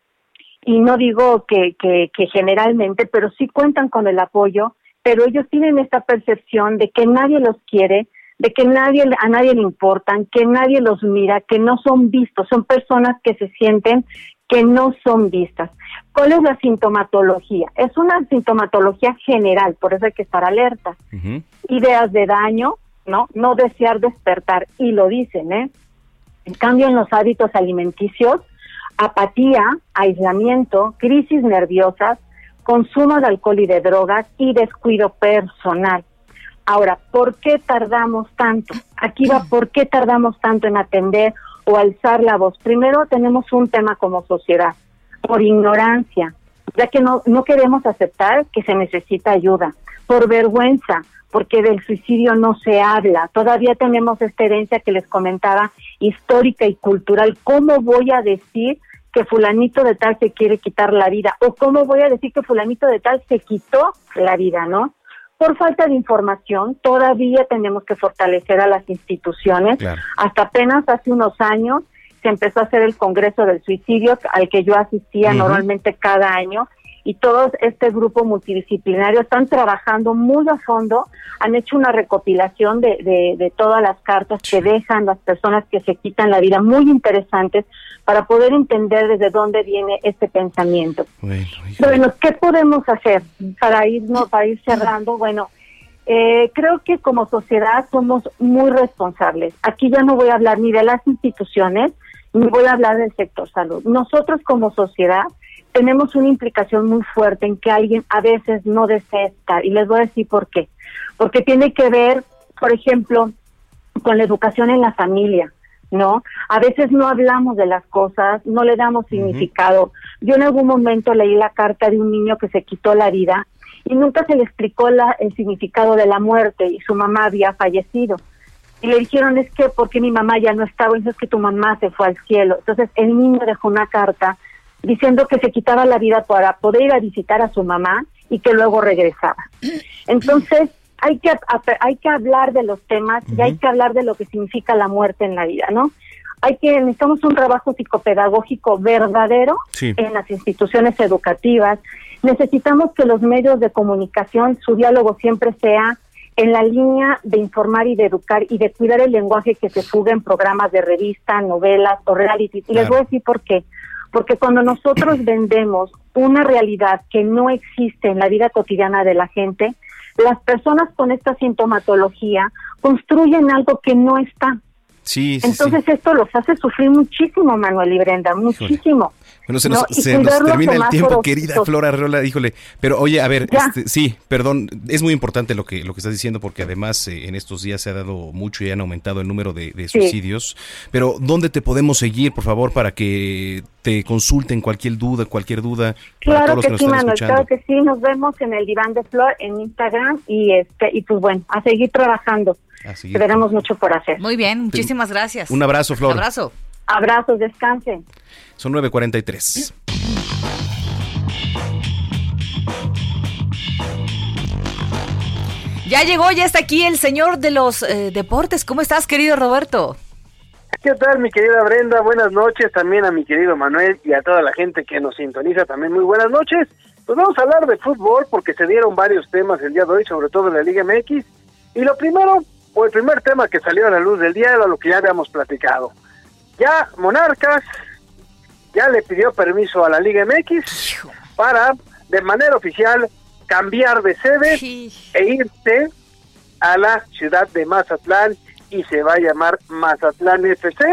S13: y no digo que, que, que generalmente, pero sí cuentan con el apoyo, pero ellos tienen esta percepción de que nadie los quiere, de que nadie a nadie le importan, que nadie los mira, que no son vistos, son personas que se sienten que no son vistas. ¿Cuál es la sintomatología? Es una sintomatología general, por eso hay que estar alerta. Ideas de daño, ¿no? No desear despertar, y lo dicen, ¿eh? En cambio, en los hábitos alimenticios, apatía, aislamiento, crisis nerviosas, consumo de alcohol y de drogas y descuido personal. Ahora, ¿por qué tardamos tanto? Aquí va, ¿por qué tardamos tanto en atender o alzar la voz? Primero tenemos un tema como sociedad, por ignorancia, ya que no, no queremos aceptar que se necesita ayuda, por vergüenza, porque del suicidio no se habla. Todavía tenemos esta herencia que les comentaba, histórica y cultural. ¿Cómo voy a decir que fulanito de tal se quiere quitar la vida? ¿O cómo voy a decir que fulanito de tal se quitó la vida, no? Por falta de información, todavía tenemos que fortalecer a las instituciones. Hasta apenas hace unos años se empezó a hacer el Congreso del Suicidio, al que yo asistía normalmente cada año, y todo este grupo multidisciplinario están trabajando muy a fondo, han hecho una recopilación de, de, todas las cartas que dejan las personas que se quitan la vida, muy interesantes, para poder entender desde dónde viene este pensamiento. Bueno, ¿qué podemos hacer para irnos, para ir cerrando? Bueno, eh, creo que como sociedad somos muy responsables. Aquí ya no voy a hablar ni de las instituciones, ni voy a hablar del sector salud. Nosotros como sociedad tenemos una implicación muy fuerte en que alguien a veces no desea estar. Y les voy a decir por qué. Porque tiene que ver, por ejemplo, con la educación en la familia, ¿no? A veces no hablamos de las cosas, no le damos significado. Yo en algún momento leí la carta de un niño que se quitó la vida y nunca se le explicó la, el significado de la muerte y su mamá había fallecido. Y le dijeron, es que porque mi mamá ya no estaba, es que tu mamá se fue al cielo. Entonces el niño dejó una carta diciendo que se quitaba la vida para poder ir a visitar a su mamá y que luego regresaba. Entonces, hay que, hay que hablar de los temas y hay que hablar de lo que significa la muerte en la vida, ¿no? Hay que, necesitamos un trabajo psicopedagógico verdadero en las instituciones educativas. Necesitamos que los medios de comunicación, su diálogo siempre sea en la línea de informar y de educar y de cuidar el lenguaje que se fuga en programas de revista, novelas o reality. Y les voy a decir por qué porque cuando nosotros vendemos una realidad que no existe en la vida cotidiana de la gente, las personas con esta sintomatología construyen algo que no está.
S1: Sí,
S13: Entonces esto los hace sufrir muchísimo, Manuel y Brenda, muchísimo.
S1: Bueno, se nos, termina el tiempo, querida Flora Rola, híjole. Pero oye, a ver, este, sí, perdón, es muy importante lo que, lo que estás diciendo porque además eh, en estos días se ha dado mucho y han aumentado el número de, suicidios. Pero ¿dónde te podemos seguir, por favor, para que te consulten cualquier duda, cualquier duda?
S13: Claro que, sí, Manuel, claro que sí. Nos vemos en el Diván de Flor en Instagram y, este, y pues bueno, a seguir trabajando. Tenemos mucho por hacer.
S2: Muy bien, muchísimas gracias.
S1: Un abrazo, Flor.
S2: Un abrazo.
S13: Abrazos, descansen.
S1: Son 9.43.
S2: Ya llegó, ya está aquí el señor de los eh, deportes. ¿Cómo estás, querido Roberto?
S14: ¿Qué tal, mi querida Brenda? Buenas noches también a mi querido Manuel y a toda la gente que nos sintoniza también. Muy buenas noches. Pues vamos a hablar de fútbol porque se dieron varios temas el día de hoy, sobre todo en la Liga MX. Y lo primero, o el primer tema que salió a la luz del día era lo que ya habíamos platicado. Ya Monarcas ya le pidió permiso a la Liga MX para, de manera oficial, cambiar de sede e irse a la ciudad de Mazatlán y se va a llamar Mazatlán FC.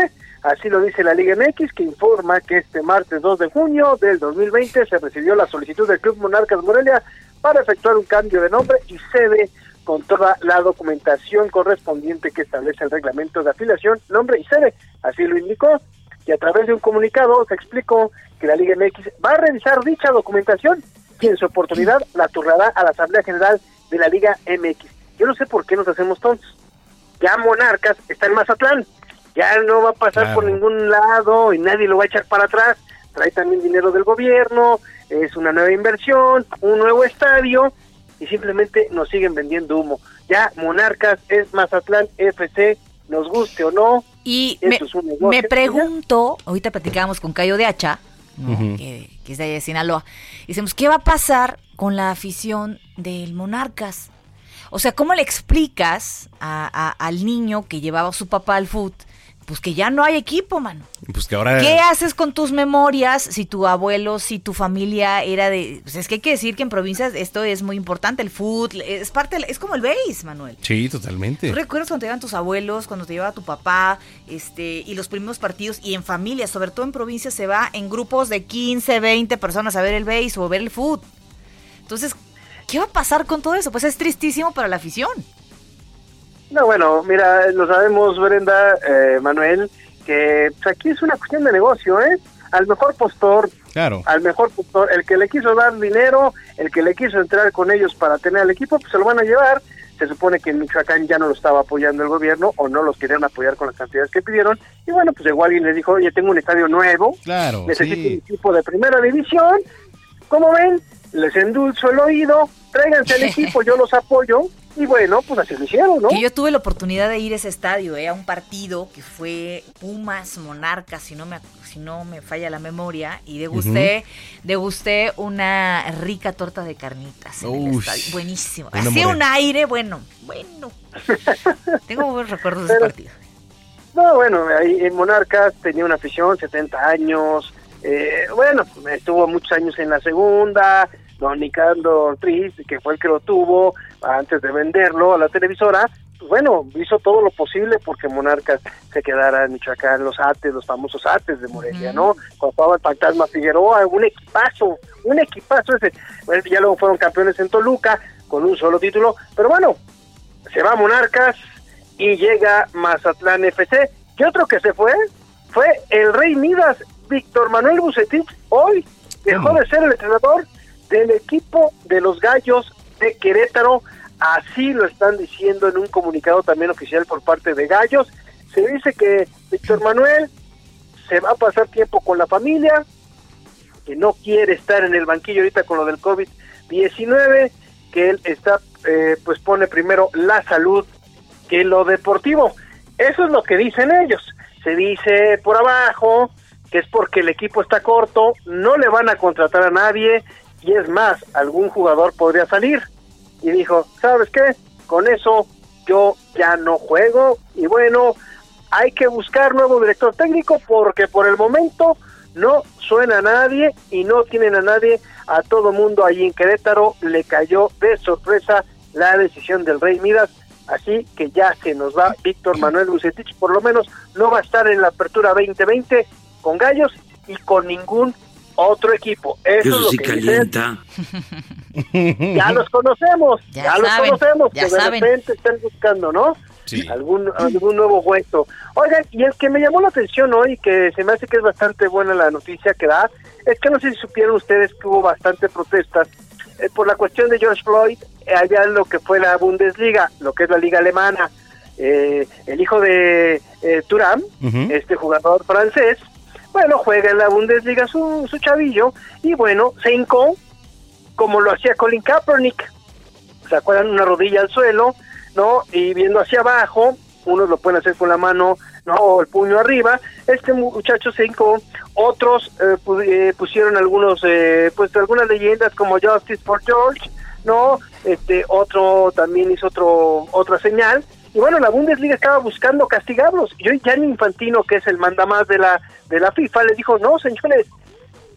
S14: Así lo dice la Liga MX, que informa que este martes 2 de junio del 2020 se recibió la solicitud del Club Monarcas Morelia para efectuar un cambio de nombre y sede con toda la documentación correspondiente que establece el reglamento de afiliación, nombre y sede. Así lo indicó. Y a través de un comunicado se explicó que la Liga MX va a revisar dicha documentación y en su oportunidad la turrará a la Asamblea General de la Liga MX. Yo no sé por qué nos hacemos tontos. Ya Monarcas está en Mazatlán, ya no va a pasar por ningún lado y nadie lo va a echar para atrás, trae también dinero del gobierno, es una nueva inversión, un nuevo estadio y simplemente nos siguen vendiendo humo. Ya Monarcas es Mazatlán FC, nos guste o no.
S2: Y me, pregunto, ahorita platicábamos con Cayo de Hacha, que, que, es de, de Sinaloa, y decimos, ¿qué va a pasar con la afición del Monarcas? O sea, ¿cómo le explicas a, al niño que llevaba a su papá al foot? Pues que ya no hay equipo, mano.
S1: Pues que ahora...
S2: ¿Qué haces con tus memorias si tu abuelo, si tu familia era de... Pues es que hay que decir que en provincias esto es muy importante, el foot, es parte, es como el base, Manuel.
S1: Sí, totalmente.
S2: ¿Tú recuerdas cuando te llevaban tus abuelos, cuando te llevaba tu papá, este, y los primeros partidos, y en familia, sobre todo en provincias, se va en grupos de 15, 20 personas a ver el base o ver el foot? Entonces, ¿Qué va a pasar con todo eso? Pues es tristísimo para la afición.
S14: No, bueno, mira, lo sabemos, Brenda, eh, Manuel, que pues, aquí es una cuestión de negocio, ¿eh? Al mejor postor,
S1: claro.
S14: al mejor postor, el que le quiso dar dinero, el que le quiso entrar con ellos para tener al equipo, pues se lo van a llevar. Se supone que en Michoacán ya no lo estaba apoyando el gobierno o no los querían apoyar con las cantidades que pidieron. Y bueno, pues igual alguien les dijo, oye, tengo un estadio nuevo,
S1: claro,
S14: necesito un equipo de primera división. ¿Cómo ven? les endulzo el oído, tráiganse el equipo, yo los apoyo. Y bueno, pues así lo hicieron, ¿no?
S2: Que yo tuve la oportunidad de ir a ese estadio, ¿eh? a un partido que fue Pumas Monarcas, si no me, si no me falla la memoria, y degusté, degusté una rica torta de carnitas. Buenísimo. Hacía un aire, bueno, bueno. Tengo buenos recuerdos de ese partido.
S14: No, bueno, ahí en Monarcas tenía una afición, 70 años, eh, bueno, estuvo muchos años en la segunda, don Ricardo Ortiz, que fue el que lo tuvo antes de venderlo a la televisora, pues bueno, hizo todo lo posible porque Monarcas se quedara en Michoacán, los ates, los famosos ates de Morelia, ¿no? Cuando estaba el fantasma Figueroa, un equipazo, un equipazo ese. ya luego fueron campeones en Toluca con un solo título, pero bueno, se va Monarcas y llega Mazatlán FC. ¿Qué otro que se fue? Fue el Rey Midas, Víctor Manuel Bucetich hoy dejó de ser el entrenador del equipo de los Gallos de Querétaro. Así lo están diciendo en un comunicado también oficial por parte de Gallos. Se dice que Víctor Manuel se va a pasar tiempo con la familia, que no quiere estar en el banquillo ahorita con lo del COVID-19, que él está, eh, pues pone primero la salud que lo deportivo. Eso es lo que dicen ellos. Se dice por abajo que es porque el equipo está corto, no le van a contratar a nadie y es más, algún jugador podría salir. Y dijo, ¿sabes qué? Con eso yo ya no juego y bueno, hay que buscar nuevo director técnico porque por el momento no suena a nadie y no tienen a nadie. A todo mundo allí en Querétaro le cayó de sorpresa la decisión del Rey Midas. Así que ya se nos va Víctor Manuel Bucetich, por lo menos no va a estar en la apertura 2020 con Gallos y con ningún otro equipo. Eso, es lo que calienta. ya los conocemos, ya, los conocemos, que de repente están buscando, ¿no? Algún, algún nuevo hueso. Oigan, y el que me llamó la atención hoy, que se me hace que es bastante buena la noticia que da, es que no sé si supieron ustedes que hubo bastante protestas eh, por la cuestión de George Floyd eh, allá en lo que fue la Bundesliga, lo que es la liga alemana. Eh, el hijo de Turam, este jugador francés, bueno, juega en la Bundesliga su, su chavillo y bueno, se hincó como lo hacía Colin Kaepernick. ¿Se acuerdan? Una rodilla al suelo, ¿no? Y viendo hacia abajo, unos lo pueden hacer con la mano, no, o el puño arriba. Este muchacho se hincó, otros eh, eh, pusieron algunos, eh, pues algunas leyendas como Justice for George, no, este otro también hizo otro otra señal. Y bueno, la Bundesliga estaba buscando castigarlos. Y hoy Gianni Infantino, que es el mandamás de la de la FIFA, le dijo, no, señores,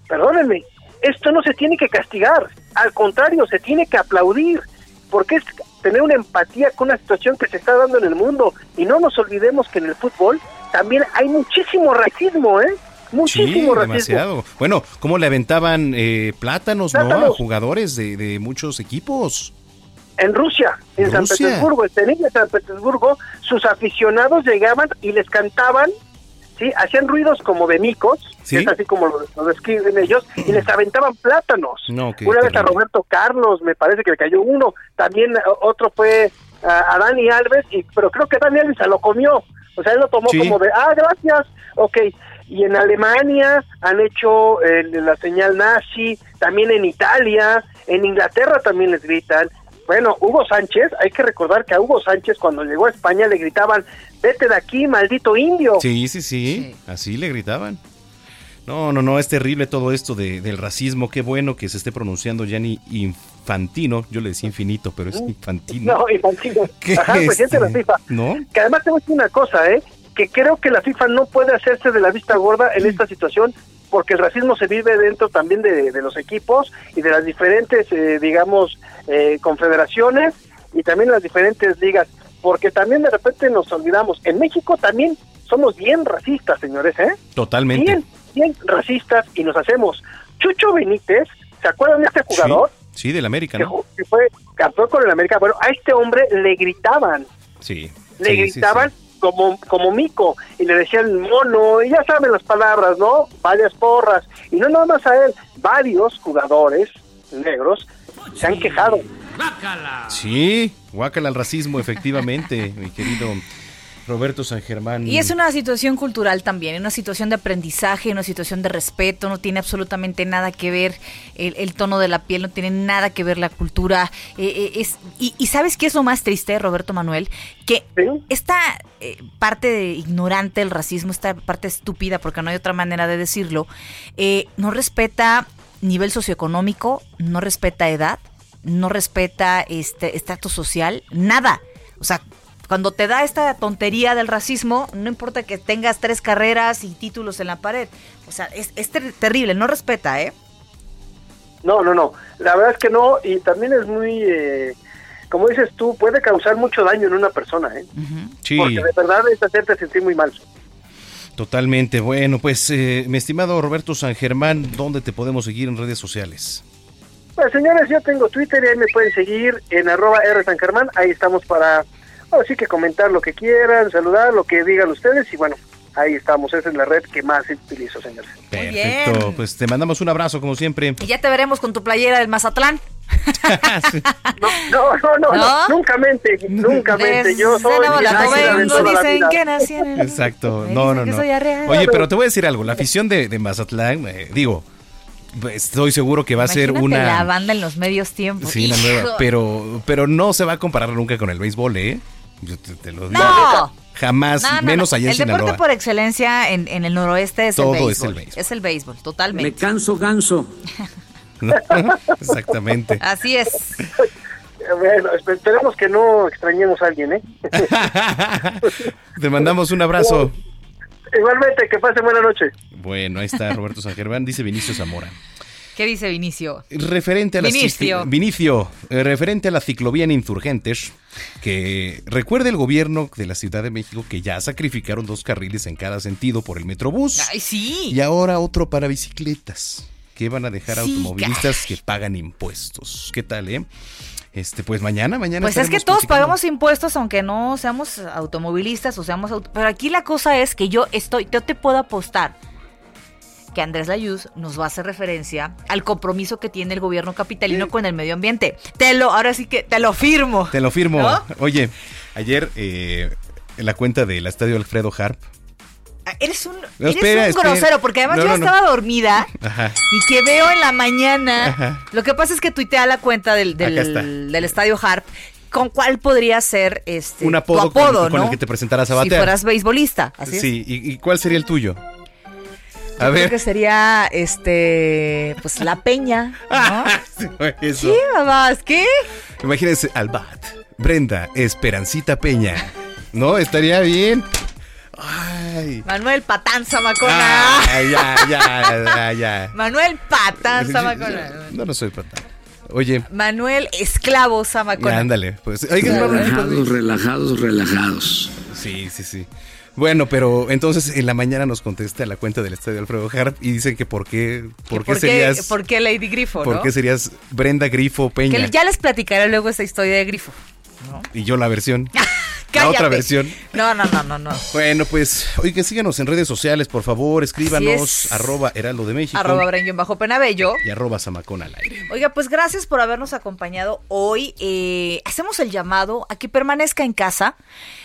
S14: perdónenme, esto no se tiene que castigar, al contrario, se tiene que aplaudir, porque es tener una empatía con una situación que se está dando en el mundo. Y no nos olvidemos que en el fútbol también hay muchísimo racismo, ¿eh? Muchísimo
S1: sí, demasiado. Bueno, ¿cómo le aventaban eh, plátanos, ¿no? A jugadores de, de muchos equipos
S14: en Rusia, en San Petersburgo, de San Petersburgo, sus aficionados llegaban y les cantaban, sí, hacían ruidos como de micos, es así como lo, describen ellos, y les aventaban plátanos. Una vez a Roberto Carlos, me parece que le cayó uno, también otro fue a, Dani Alves, y, pero creo que Dani Alves se lo comió, o sea, él lo tomó como de, ah, gracias, ok. Y en Alemania han hecho eh, la señal nazi, también en Italia, en Inglaterra también les gritan, bueno, Hugo Sánchez, hay que recordar que a Hugo Sánchez cuando llegó a España le gritaban, vete de aquí, maldito indio.
S1: Sí, sí, sí, así le gritaban. No, no, no, es terrible todo esto de, del racismo. Qué bueno que se esté pronunciando ya ni infantino. Yo le decía infinito, pero es infantino.
S14: No, infantino. Ajá, presidente de la FIFA. ¿No? Que además te voy a decir una cosa, ¿eh? Que creo que la FIFA no puede hacerse de la vista gorda en esta situación porque el racismo se vive dentro también de, los equipos y de las diferentes, eh, digamos, eh, confederaciones y también las diferentes ligas, porque también de repente nos olvidamos, en México también somos bien racistas, señores, ¿eh?
S1: Totalmente.
S14: Bien, bien racistas y nos hacemos. Chucho Benítez, ¿se acuerdan de este jugador?
S1: Sí, del América, ¿no?
S14: Que, fue campeón con el América. Bueno, a este hombre le gritaban.
S1: Sí.
S14: Le gritaban como, como mico y le decían mono, y ya saben las palabras, ¿no? Varias porras. Y no nada más a él, varios jugadores negros se han quejado.
S1: Sí, guácala al racismo, efectivamente, mi querido Roberto San Germán.
S2: Y es una situación cultural también, una situación de aprendizaje, una situación de respeto, no tiene absolutamente nada que ver el, tono de la piel, no tiene nada que ver la cultura. Eh, eh, es, y, sabes qué es lo más triste, Roberto Manuel, que esta eh, parte de ignorante del racismo, esta parte estúpida, porque no hay otra manera de decirlo, no respeta nivel socioeconómico, no respeta edad, no respeta este estatus social, nada. O sea, cuando te da esta tontería del racismo, no importa que tengas tres carreras y títulos en la pared. O sea, es, terrible, no respeta, ¿eh?
S14: No, no, no. La verdad es que no, y también es muy, eh, como dices tú, puede causar mucho daño en una persona, ¿eh?
S1: Sí.
S14: Porque de verdad es hacerte sentir muy mal.
S1: Totalmente. Bueno, pues, eh, mi estimado Roberto San Germán, ¿dónde te podemos seguir en redes sociales?
S14: Pues, señores, yo tengo Twitter y ahí me pueden seguir en arroba R San Germán. Ahí estamos para Así que comentar lo que quieran, saludar, lo que digan ustedes y bueno, ahí estamos. Esa es la red que más utilizo, señores.
S1: Perfecto, pues te mandamos un abrazo como siempre.
S2: Y ya te veremos con tu playera del Mazatlán.
S14: no, no, no, no, nunca mente, nunca mente. Yo soy
S2: dicen que nací en
S1: Exacto, no, no, no. Oye, pero te voy a decir algo, la afición de, de Mazatlán, eh, digo, estoy seguro que va a ser una
S2: la banda en los medios tiempos.
S1: Sí, la nueva, pero pero no se va a comparar nunca con el béisbol, ¿eh? Yo te, lo digo.
S2: No.
S1: Jamás, menos allá en
S2: El deporte por excelencia en, en, el noroeste es
S1: Todo
S2: el béisbol.
S1: es el béisbol.
S2: Es el béisbol, totalmente.
S15: Me canso ganso.
S1: Exactamente.
S2: Así es.
S14: Bueno, esperemos que no extrañemos a alguien, ¿eh?
S1: Te mandamos un abrazo.
S14: Igualmente, que pase buena noche.
S1: Bueno, ahí está Roberto San Germán, dice Vinicio Zamora.
S2: ¿Qué dice Vinicio?
S1: Referente a la
S2: Vinicio.
S1: Vinicio, eh, referente a la ciclovía en Insurgentes, que recuerde el gobierno de la Ciudad de México que ya sacrificaron dos carriles en cada sentido por el Metrobús.
S2: Ay, sí.
S1: Y ahora otro para bicicletas, que van a dejar automovilistas que pagan impuestos. ¿Qué tal, eh? Este, pues mañana, mañana.
S2: Pues es que todos pagamos impuestos, aunque no seamos automovilistas o seamos. Pero aquí la cosa es que yo estoy, yo te puedo apostar que Andrés Layuz nos va a hacer referencia al compromiso que tiene el gobierno capitalino con el medio ambiente. Te lo, ahora sí que te lo firmo.
S1: Te lo firmo. Oye, ayer eh, en la cuenta del Estadio Alfredo Harp.
S2: Ah, eres un, eres un grosero, porque además yo estaba dormida y que veo en la mañana. Lo que pasa es que tuitea la cuenta del, del, del Estadio Harp con cuál podría ser este
S1: un apodo,
S2: tu apodo,
S1: con, el que te presentaras a batear.
S2: Si fueras beisbolista, así es.
S1: Sí, ¿Y, ¿y cuál sería el tuyo?
S2: A Yo ver. Creo que sería este pues la peña, ¿no?
S1: Eso.
S2: ¿Qué, mamás? ¿Qué?
S1: Imagínense al bat. Brenda Esperancita Peña. ¿No? Estaría bien. Ay.
S2: Manuel Patán Zamacona.
S1: Ay, ya, ya, ya, ya.
S2: Manuel Patán Zamacona.
S1: No, no soy Patán. Oye.
S2: Manuel Esclavo Zamacona.
S1: Ándale. Pues, oiga,
S15: relajados, relajados, relajados.
S1: Sí, sí, sí. Bueno, pero entonces en la mañana nos contesta la cuenta del estadio Alfredo Harp y dicen que por qué, por qué, serías.
S2: ¿Por qué Lady Grifo?
S1: ¿Por
S2: ¿no?
S1: qué serías Brenda Grifo Peña?
S2: Que ya les platicaré luego esa historia de Grifo. ¿No?
S1: Y yo la versión. la otra versión.
S2: No, no, no, no, no.
S1: Bueno, pues, oye, síganos en redes sociales, por favor, escríbanos, arroba Heraldo de México.
S2: Arroba Brenguión Bajo Penabello.
S1: Y arroba Zamacón al aire.
S2: Oiga, pues gracias por habernos acompañado hoy. Eh, hacemos el llamado a que permanezca en casa.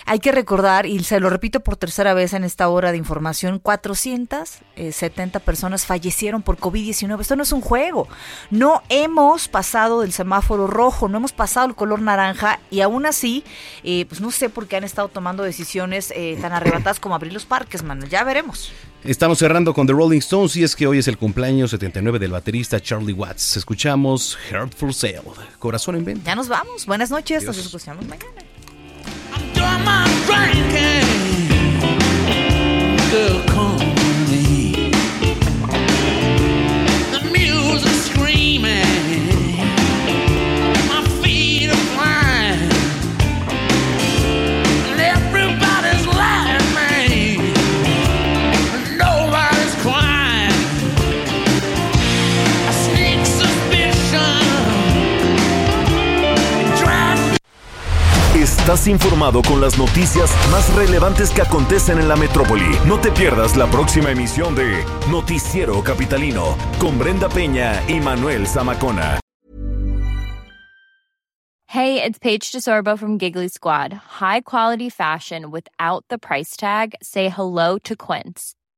S2: Hay que recordar, y se lo repito por tercera vez en esta hora de información, 470 personas fallecieron por COVID-19. Esto no es un juego. No hemos pasado del semáforo rojo, no hemos pasado el color naranja y aún así, eh, pues no sé por qué han estado tomando decisiones eh, tan arrebatadas como abrir los parques, mano. Ya veremos.
S1: Estamos cerrando con The Rolling Stones y es que hoy es el cumpleaños 79 del baterista Charlie Watts. Escuchamos Heart for Sale, Corazón en Venta.
S2: Ya nos vamos. Buenas noches. Nos escuchamos mañana.
S16: Estás informado con las noticias más relevantes que acontecen en la metrópoli. No te pierdas la próxima emisión de Noticiero Capitalino con Brenda Peña y Manuel Zamacona.
S17: Hey, it's Paige DeSorbo from Giggly Squad. High quality fashion without the price tag. Say hello to Quince.